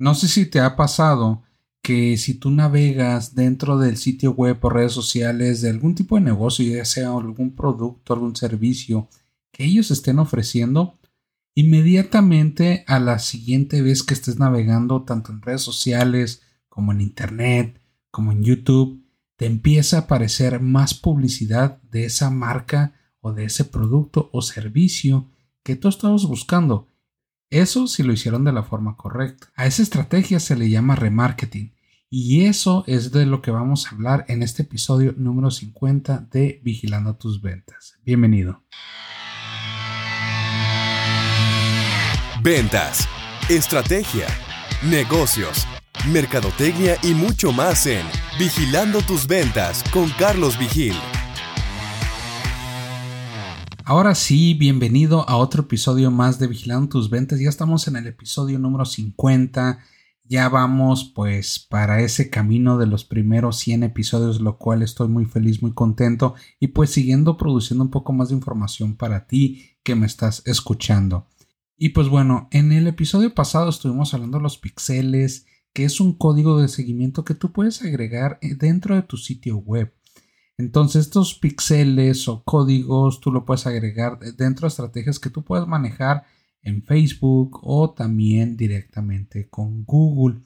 No sé si te ha pasado que si tú navegas dentro del sitio web o redes sociales de algún tipo de negocio, ya sea algún producto, algún servicio que ellos estén ofreciendo, inmediatamente a la siguiente vez que estés navegando tanto en redes sociales como en internet, como en YouTube, te empieza a aparecer más publicidad de esa marca o de ese producto o servicio que tú estabas buscando. Eso si lo hicieron de la forma correcta. A esa estrategia se le llama remarketing. Y eso es de lo que vamos a hablar en este episodio número 50 de Vigilando tus ventas. Bienvenido. Ventas, estrategia, negocios, mercadotecnia y mucho más en Vigilando tus ventas con Carlos Vigil. Ahora sí, bienvenido a otro episodio más de Vigilando tus ventas. Ya estamos en el episodio número 50. Ya vamos pues para ese camino de los primeros 100 episodios, lo cual estoy muy feliz, muy contento y pues siguiendo produciendo un poco más de información para ti que me estás escuchando. Y pues bueno, en el episodio pasado estuvimos hablando de los pixeles, que es un código de seguimiento que tú puedes agregar eh, dentro de tu sitio web. Entonces estos píxeles o códigos tú lo puedes agregar dentro de estrategias que tú puedes manejar en Facebook o también directamente con Google.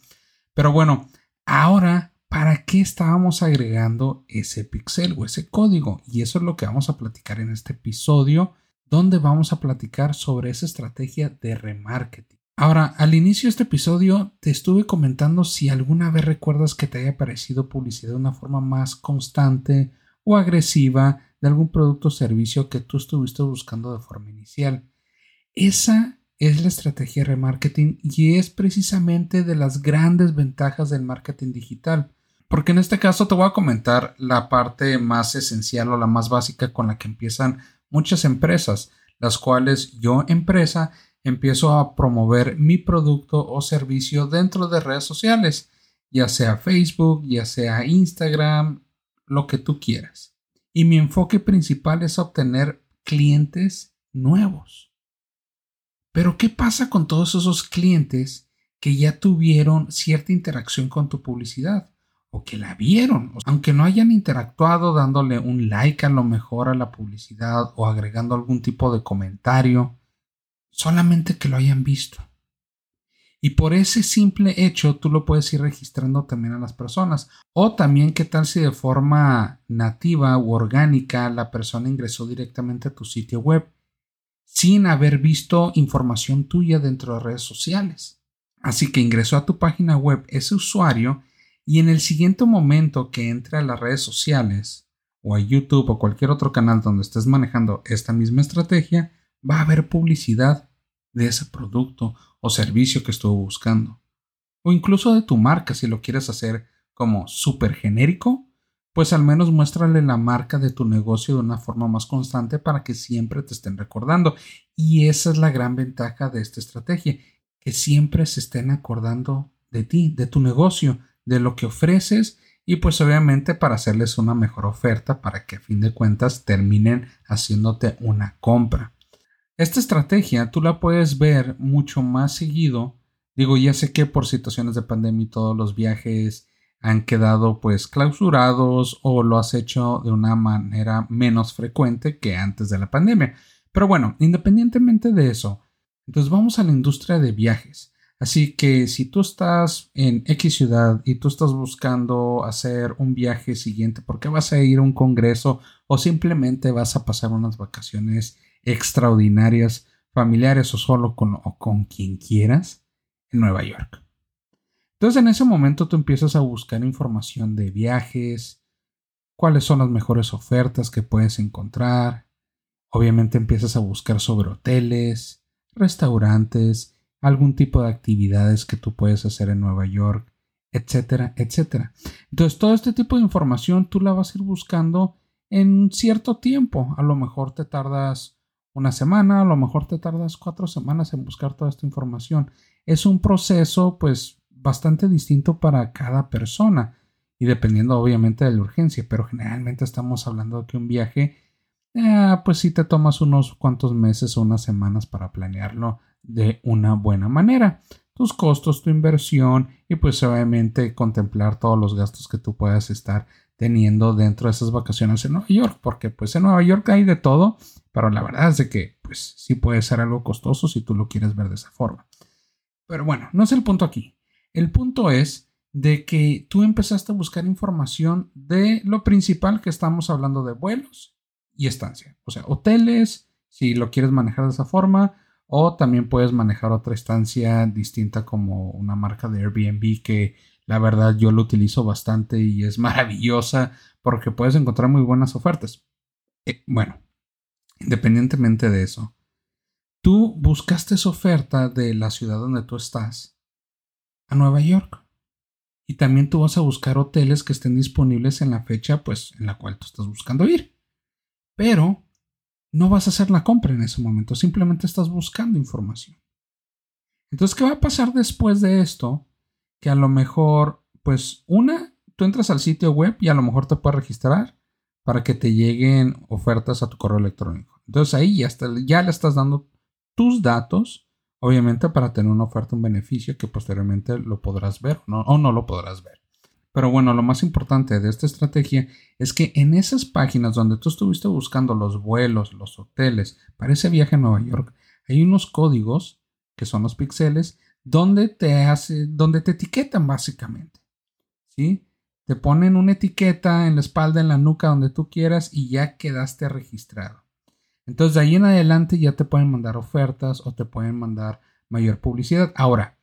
Pero bueno, ahora, ¿para qué estábamos agregando ese pixel o ese código? Y eso es lo que vamos a platicar en este episodio donde vamos a platicar sobre esa estrategia de remarketing. Ahora, al inicio de este episodio te estuve comentando si alguna vez recuerdas que te haya aparecido publicidad de una forma más constante o agresiva de algún producto o servicio que tú estuviste buscando de forma inicial. Esa es la estrategia de remarketing y es precisamente de las grandes ventajas del marketing digital. Porque en este caso te voy a comentar la parte más esencial o la más básica con la que empiezan muchas empresas, las cuales yo empresa empiezo a promover mi producto o servicio dentro de redes sociales, ya sea Facebook, ya sea Instagram, lo que tú quieras. Y mi enfoque principal es obtener clientes nuevos. Pero ¿qué pasa con todos esos clientes que ya tuvieron cierta interacción con tu publicidad? o que la vieron, aunque no hayan interactuado dándole un like a lo mejor a la publicidad o agregando algún tipo de comentario, solamente que lo hayan visto. Y por ese simple hecho tú lo puedes ir registrando también a las personas. O también qué tal si de forma nativa u orgánica la persona ingresó directamente a tu sitio web sin haber visto información tuya dentro de redes sociales. Así que ingresó a tu página web ese usuario y en el siguiente momento que entre a las redes sociales o a YouTube o cualquier otro canal donde estés manejando esta misma estrategia, va a haber publicidad de ese producto o servicio que estuvo buscando. O incluso de tu marca si lo quieres hacer como súper genérico, pues al menos muéstrale la marca de tu negocio de una forma más constante para que siempre te estén recordando. Y esa es la gran ventaja de esta estrategia, que siempre se estén acordando de ti, de tu negocio, de lo que ofreces y pues obviamente para hacerles una mejor oferta para que a fin de cuentas terminen haciéndote una compra. Esta estrategia tú la puedes ver mucho más seguido. Digo, ya sé que por situaciones de pandemia todos los viajes han quedado pues clausurados o lo has hecho de una manera menos frecuente que antes de la pandemia. Pero bueno, independientemente de eso, entonces vamos a la industria de viajes. Así que si tú estás en X ciudad y tú estás buscando hacer un viaje siguiente porque vas a ir a un congreso o simplemente vas a pasar unas vacaciones extraordinarias, familiares o solo con, o con quien quieras en Nueva York. Entonces en ese momento tú empiezas a buscar información de viajes, cuáles son las mejores ofertas que puedes encontrar. Obviamente empiezas a buscar sobre hoteles, restaurantes, algún tipo de actividades que tú puedes hacer en Nueva York, etcétera, etcétera. Entonces, todo este tipo de información tú la vas a ir buscando en cierto tiempo. A lo mejor te tardas una semana, a lo mejor te tardas cuatro semanas en buscar toda esta información. Es un proceso, pues, bastante distinto para cada persona y dependiendo obviamente de la urgencia, pero generalmente estamos hablando de que un viaje, eh, pues si te tomas unos cuantos meses o unas semanas para planearlo de una buena manera. Tus costos, tu inversión y pues obviamente contemplar todos los gastos que tú puedas estar teniendo dentro de esas vacaciones en Nueva York, porque pues en Nueva York hay de todo, pero la verdad es de que pues sí puede ser algo costoso si tú lo quieres ver de esa forma. Pero bueno, no es el punto aquí. El punto es de que tú empezaste a buscar información de lo principal que estamos hablando de vuelos y estancia. O sea, hoteles, si lo quieres manejar de esa forma, o también puedes manejar otra estancia distinta como una marca de Airbnb que la verdad yo lo utilizo bastante y es maravillosa porque puedes encontrar muy buenas ofertas. Eh, bueno, independientemente de eso, tú buscaste esa oferta de la ciudad donde tú estás a Nueva York y también tú vas a buscar hoteles que estén disponibles en la fecha pues en la cual tú estás buscando ir. Pero no vas a hacer la compra en ese momento, simplemente estás buscando información. Entonces, ¿qué va a pasar después de esto? Que a lo mejor, pues, una, tú entras al sitio web y a lo mejor te puedes registrar para que te lleguen ofertas a tu correo electrónico. Entonces ahí ya, ya le estás dando tus datos obviamente para tener una oferta, un beneficio que posteriormente lo podrás ver o no lo podrás ver. Pero bueno, lo más importante de esta estrategia es que en esas páginas donde tú estuviste buscando los vuelos, los hoteles para ese viaje a Nueva York, hay unos códigos que son los píxeles donde te hace, donde te etiquetan básicamente. ¿Sí? Te ponen una etiqueta en la espalda, en la nuca, donde tú quieras y ya quedaste registrado. Entonces de ahí en adelante ya te pueden mandar ofertas o te pueden mandar mayor publicidad. Ahora,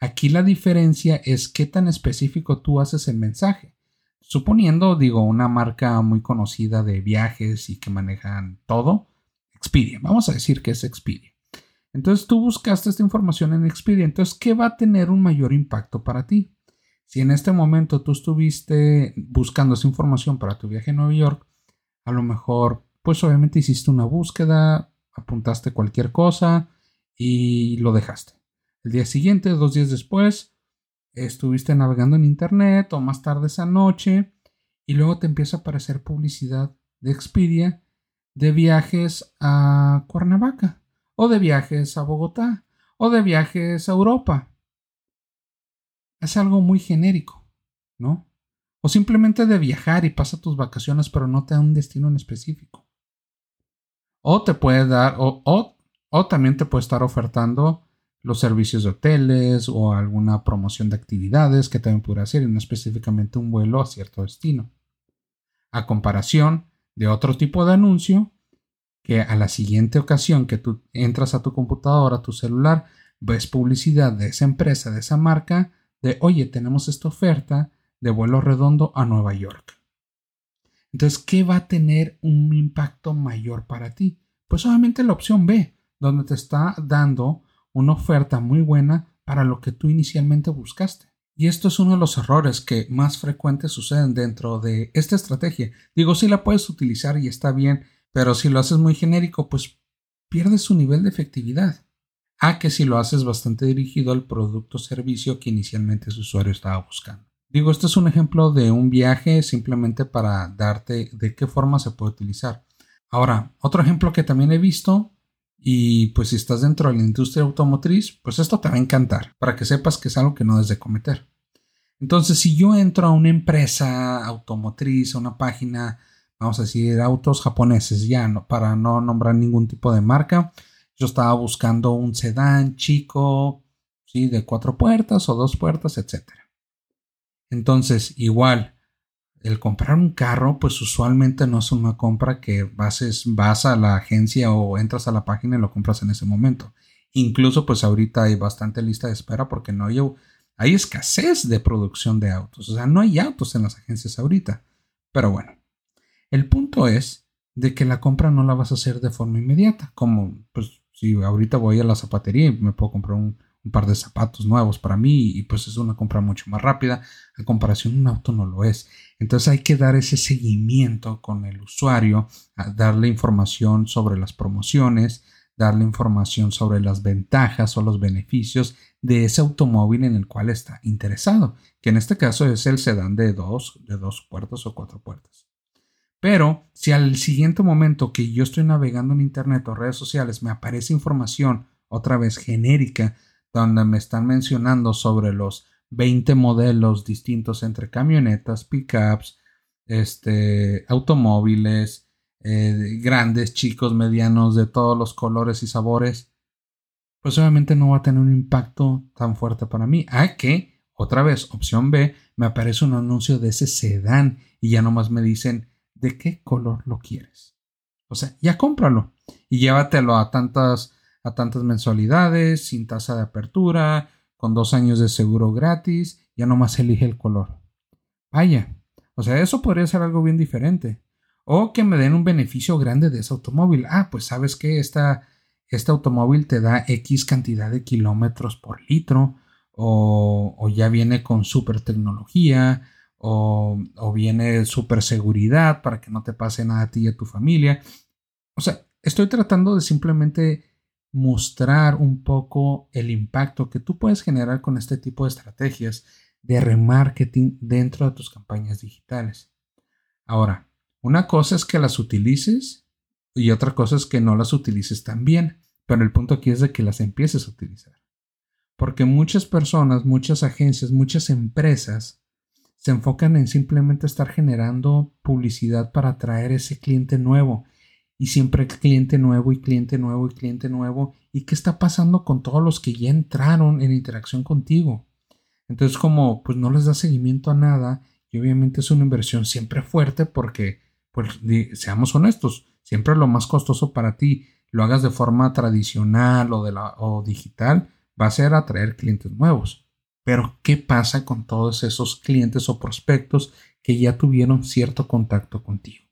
aquí la diferencia es qué tan específico tú haces el mensaje. Suponiendo, digo, una marca muy conocida de viajes y que manejan todo, Expedia. Vamos a decir que es Expedia. Entonces tú buscaste esta información en Expedia. Entonces, ¿qué va a tener un mayor impacto para ti? Si en este momento tú estuviste buscando esa información para tu viaje a Nueva York, a lo mejor pues obviamente hiciste una búsqueda, apuntaste cualquier cosa y lo dejaste. El día siguiente, dos días después, estuviste navegando en internet o más tarde esa noche y luego te empieza a aparecer publicidad de Expedia de viajes a Cuernavaca o de viajes a Bogotá o de viajes a Europa. Es algo muy genérico, ¿no? O simplemente de viajar y pasa tus vacaciones pero no te da un destino en específico. O te puede dar, o, o, también te puede estar ofertando los servicios de hoteles o alguna promoción de actividades que también pudiera hacer y no específicamente un vuelo a cierto destino. A comparación de otro tipo de anuncio que a la siguiente ocasión que tú entras a tu computadora, a tu celular, ves publicidad de esa empresa, de esa marca, de oye, tenemos esta oferta de vuelo redondo a Nueva York. Entonces, ¿qué va a tener un impacto mayor para ti? Pues obviamente la opción B, donde te está dando una oferta muy buena para lo que tú inicialmente buscaste. Y esto es uno de los errores que más frecuentes suceden dentro de esta estrategia. Digo, sí la puedes utilizar y está bien, pero si lo haces muy genérico, pues pierdes su nivel de efectividad. A que si lo haces bastante dirigido al producto o servicio que inicialmente su usuario estaba buscando. Digo, este es un ejemplo de un viaje simplemente para darte de qué forma se puede utilizar. Ahora, otro ejemplo que también he visto, y pues si estás dentro de la industria automotriz, pues esto te va a encantar, para que sepas que es algo que no debes de cometer. Entonces, si yo entro a una empresa automotriz, a una página, vamos a decir, autos japoneses, ya para no nombrar ningún tipo de marca, yo estaba buscando un sedán chico, ¿sí? de cuatro puertas o dos puertas, etcétera. Entonces, igual, el comprar un carro, pues usualmente no es una compra que vas, vas a la agencia o entras a la página y lo compras en ese momento. Incluso, pues ahorita hay bastante lista de espera porque no hay, hay escasez de producción de autos. O sea, no hay autos en las agencias ahorita. Pero bueno, el punto es de que la compra no la vas a hacer de forma inmediata. Como, pues, si ahorita voy a la zapatería y me puedo comprar un, un par de zapatos nuevos para mí y pues es una compra mucho más rápida. A comparación un auto no lo es. Entonces hay que dar ese seguimiento con el usuario, darle información sobre las promociones, darle información sobre las ventajas o los beneficios de ese automóvil en el cual está interesado, que en este caso es el sedán de dos, de dos puertas o cuatro puertas. Pero si al siguiente momento que yo estoy navegando en internet o redes sociales me aparece información otra vez genérica donde me están mencionando sobre los 20 modelos distintos entre camionetas, pickups, este, automóviles, eh, grandes, chicos, medianos, de todos los colores y sabores, pues obviamente no va a tener un impacto tan fuerte para mí. A que, otra vez, opción B, me aparece un anuncio de ese sedán y ya nomás me dicen de qué color lo quieres. O sea, ya cómpralo y llévatelo a tantas, a tantas mensualidades, sin tasa de apertura, con dos años de seguro gratis, ya nomás elige el color. Vaya, o sea, eso podría ser algo bien diferente. O que me den un beneficio grande de ese automóvil. Ah, pues sabes que esta, este automóvil te da X cantidad de kilómetros por litro. O, o ya viene con super tecnología. O, o viene super seguridad para que no te pase nada a ti y a tu familia. O sea, estoy tratando de simplemente mostrar un poco el impacto que tú puedes generar con este tipo de estrategias de remarketing dentro de tus campañas digitales. Ahora, una cosa es que las utilices y otra cosa es que no las utilices tan bien, pero el punto aquí es de que las empieces a utilizar. Porque muchas personas, muchas agencias, muchas empresas se enfocan en simplemente estar generando publicidad para atraer ese cliente nuevo y siempre cliente nuevo y cliente nuevo y cliente nuevo. ¿Y qué está pasando con todos los que ya entraron en interacción contigo? Entonces como pues no les da seguimiento a nada y obviamente es una inversión siempre fuerte porque pues seamos honestos, siempre lo más costoso para ti, lo hagas de forma tradicional o, o digital, va a ser atraer clientes nuevos. Pero ¿qué pasa con todos esos clientes o prospectos que ya tuvieron cierto contacto contigo?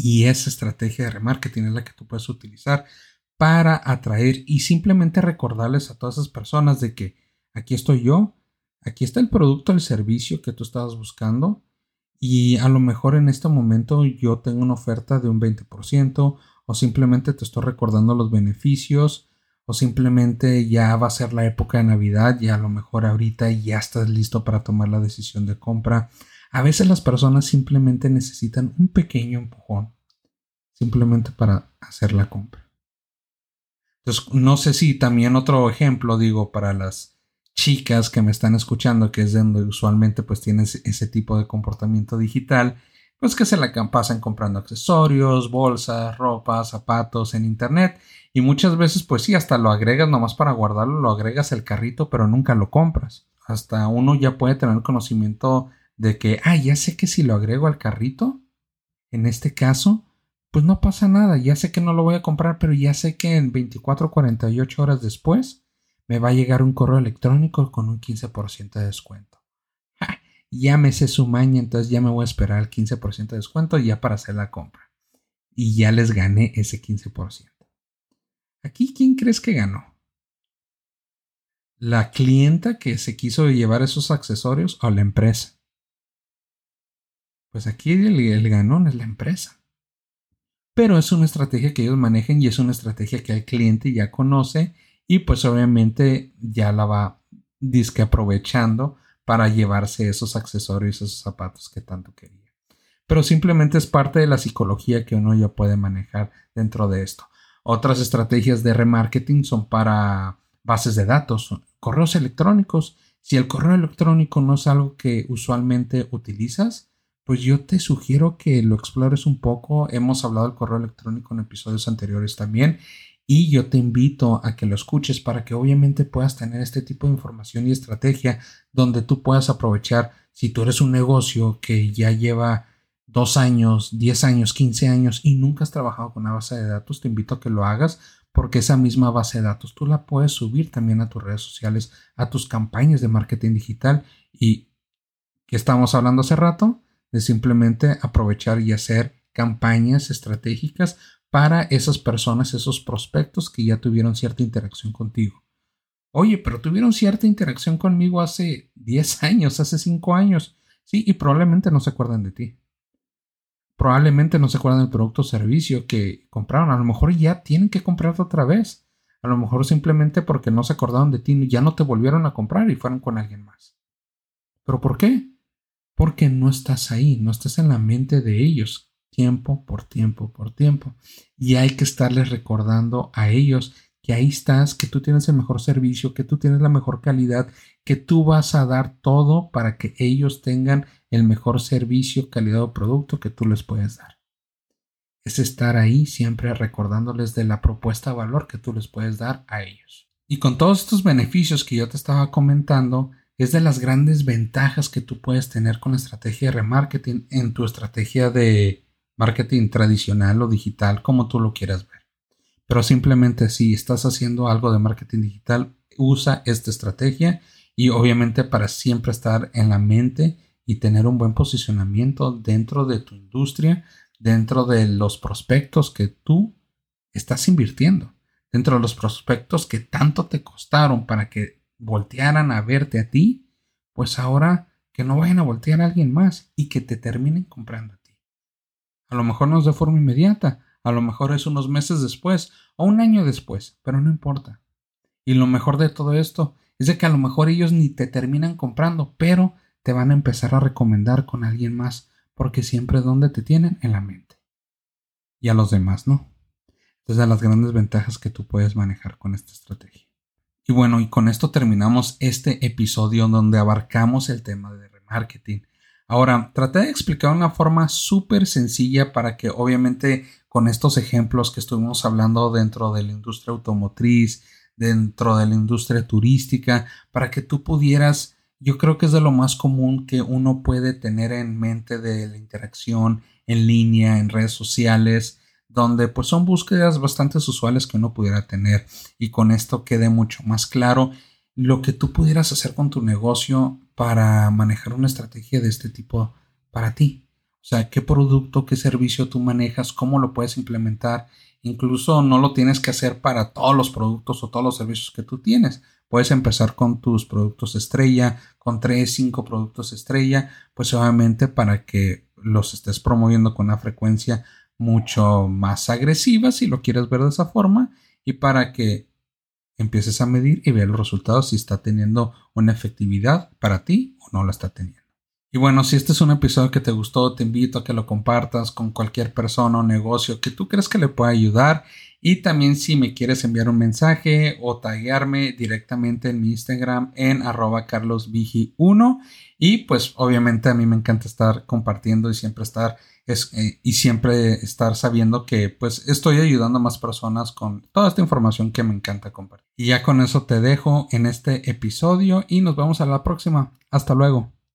Y esa estrategia de remarketing es la que tú puedes utilizar para atraer y simplemente recordarles a todas esas personas de que aquí estoy yo, aquí está el producto, el servicio que tú estabas buscando y a lo mejor en este momento yo tengo una oferta de un 20% o simplemente te estoy recordando los beneficios o simplemente ya va a ser la época de Navidad y a lo mejor ahorita ya estás listo para tomar la decisión de compra. A veces las personas simplemente necesitan un pequeño empujón, simplemente para hacer la compra. Entonces, no sé si también otro ejemplo, digo, para las chicas que me están escuchando, que es donde usualmente pues tienes ese tipo de comportamiento digital, pues que se la pasan comprando accesorios, bolsas, ropa, zapatos en internet y muchas veces pues sí, hasta lo agregas nomás para guardarlo, lo agregas al carrito, pero nunca lo compras. Hasta uno ya puede tener conocimiento de que, ah, ya sé que si lo agrego al carrito, en este caso, pues no pasa nada, ya sé que no lo voy a comprar, pero ya sé que en 24 o 48 horas después me va a llegar un correo electrónico con un 15% de descuento. Ya me sé su maña, entonces ya me voy a esperar el 15% de descuento ya para hacer la compra. Y ya les gané ese 15%. Aquí, ¿quién crees que ganó? ¿La clienta que se quiso llevar esos accesorios o la empresa? Pues aquí el, ganón es la empresa. Pero es una estrategia que ellos manejan y es una estrategia que el cliente ya conoce y pues obviamente ya la va disque aprovechando para llevarse esos accesorios, esos zapatos que tanto quería. Pero simplemente es parte de la psicología que uno ya puede manejar dentro de esto. Otras estrategias de remarketing son para bases de datos, correos electrónicos. Si el correo electrónico no es algo que usualmente utilizas, pues yo te sugiero que lo explores un poco. Hemos hablado del correo electrónico en episodios anteriores también y yo te invito a que lo escuches para que obviamente puedas tener este tipo de información y estrategia donde tú puedas aprovechar si tú eres un negocio que ya lleva dos años, diez años, quince años y nunca has trabajado con una base de datos, te invito a que lo hagas porque esa misma base de datos tú la puedes subir también a tus redes sociales, a tus campañas de marketing digital y que estamos hablando hace rato, de simplemente aprovechar y hacer campañas estratégicas para esas personas, esos prospectos que ya tuvieron cierta interacción contigo. Oye, pero tuvieron cierta interacción conmigo hace 10 años, hace 5 años. Sí, y probablemente no se acuerdan de ti. Probablemente no se acuerdan del producto o servicio que compraron. A lo mejor ya tienen que comprarte otra vez. A lo mejor simplemente porque no se acordaron de ti, ya no te volvieron a comprar y fueron con alguien más. ¿Pero por qué? Porque no estás ahí, no estás en la mente de ellos, tiempo por tiempo por tiempo. Y hay que estarles recordando a ellos que ahí estás, que tú tienes el mejor servicio, que tú tienes la mejor calidad, que tú vas a dar todo para que ellos tengan el mejor servicio, calidad o producto que tú les puedes dar. Es estar ahí siempre recordándoles de la propuesta de valor que tú les puedes dar a ellos. Y con todos estos beneficios que yo te estaba comentando, es de las grandes ventajas que tú puedes tener con la estrategia de remarketing en tu estrategia de marketing tradicional o digital, como tú lo quieras ver. Pero simplemente si estás haciendo algo de marketing digital, usa esta estrategia y obviamente para siempre estar en la mente y tener un buen posicionamiento dentro de tu industria, dentro de los prospectos que tú estás invirtiendo, dentro de los prospectos que tanto te costaron para que voltearan a verte a ti, pues ahora que no vayan a voltear a alguien más y que te terminen comprando a ti. A lo mejor no es de forma inmediata, a lo mejor es unos meses después o un año después, pero no importa. Y lo mejor de todo esto es de que a lo mejor ellos ni te terminan comprando, pero te van a empezar a recomendar con alguien más, porque siempre donde te tienen en la mente. Y a los demás no. Entonces, las grandes ventajas que tú puedes manejar con esta estrategia. Y bueno, y con esto terminamos este episodio donde abarcamos el tema de remarketing. Ahora, traté de explicar una forma súper sencilla para que obviamente con estos ejemplos que estuvimos hablando dentro de la industria automotriz, dentro de la industria turística, para que tú pudieras yo creo que es de lo más común que uno puede tener en mente de la interacción en línea, en redes sociales, donde pues son búsquedas bastante usuales que uno pudiera tener y con esto quede mucho más claro lo que tú pudieras hacer con tu negocio para manejar una estrategia de este tipo para ti. O sea, qué producto, qué servicio tú manejas, cómo lo puedes implementar. Incluso no lo tienes que hacer para todos los productos o todos los servicios que tú tienes. Puedes empezar con tus productos estrella, con 3, 5 productos estrella, pues obviamente para que los estés promoviendo con una frecuencia mucho más agresiva, si lo quieres ver de esa forma, y para que empieces a medir y ver los resultados si está teniendo una efectividad para ti o no la está teniendo. Y bueno, si este es un episodio que te gustó, te invito a que lo compartas con cualquier persona o negocio que tú crees que le pueda ayudar y también si me quieres enviar un mensaje o taguearme directamente en mi Instagram en arroba carlosvigi1. Y pues obviamente a mí me encanta estar compartiendo y siempre estar eh, y siempre estar sabiendo que pues estoy ayudando a más personas con toda esta información que me encanta compartir. Y ya con eso te dejo en este episodio y nos vemos a la próxima. Hasta luego.